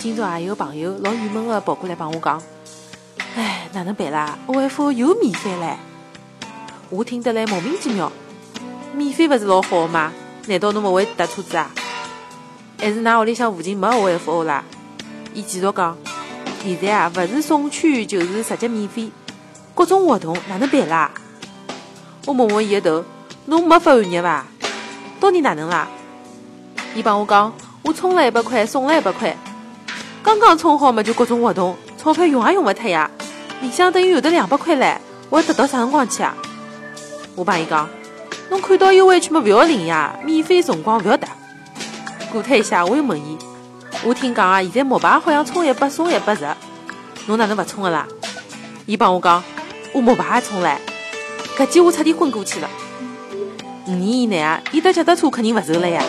今朝也有朋友老郁闷个跑过来帮我讲，哎，哪能办啦？OFO 又免费唻！我听得来莫名其妙，免费勿是老好个吗？难道侬勿会搭车子啊？还是㑚屋里向附近没 OFO 啦？伊继续讲，现在啊，勿是送券就是直接免费，各种活动哪能办啦？我摸摸伊个头，侬没发寒热伐？到底哪能啦？伊帮我讲，我充了一百块，送了一百块。刚刚充好嘛，就各种活动，钞票用也用勿脱呀。里向等于有得两百块唻，我要得到啥辰光去啊？我帮伊讲，侬看到优惠券嘛，勿要领呀，免费辰光勿要得。过脱一下，我又问伊，我听讲啊，现在摩拜好像充一百送一百十，侬哪能勿充个啦？伊帮我讲，我摩拜也充唻，搿记我彻底昏过去了。五年以内啊，伊搭脚踏车肯定勿愁了呀。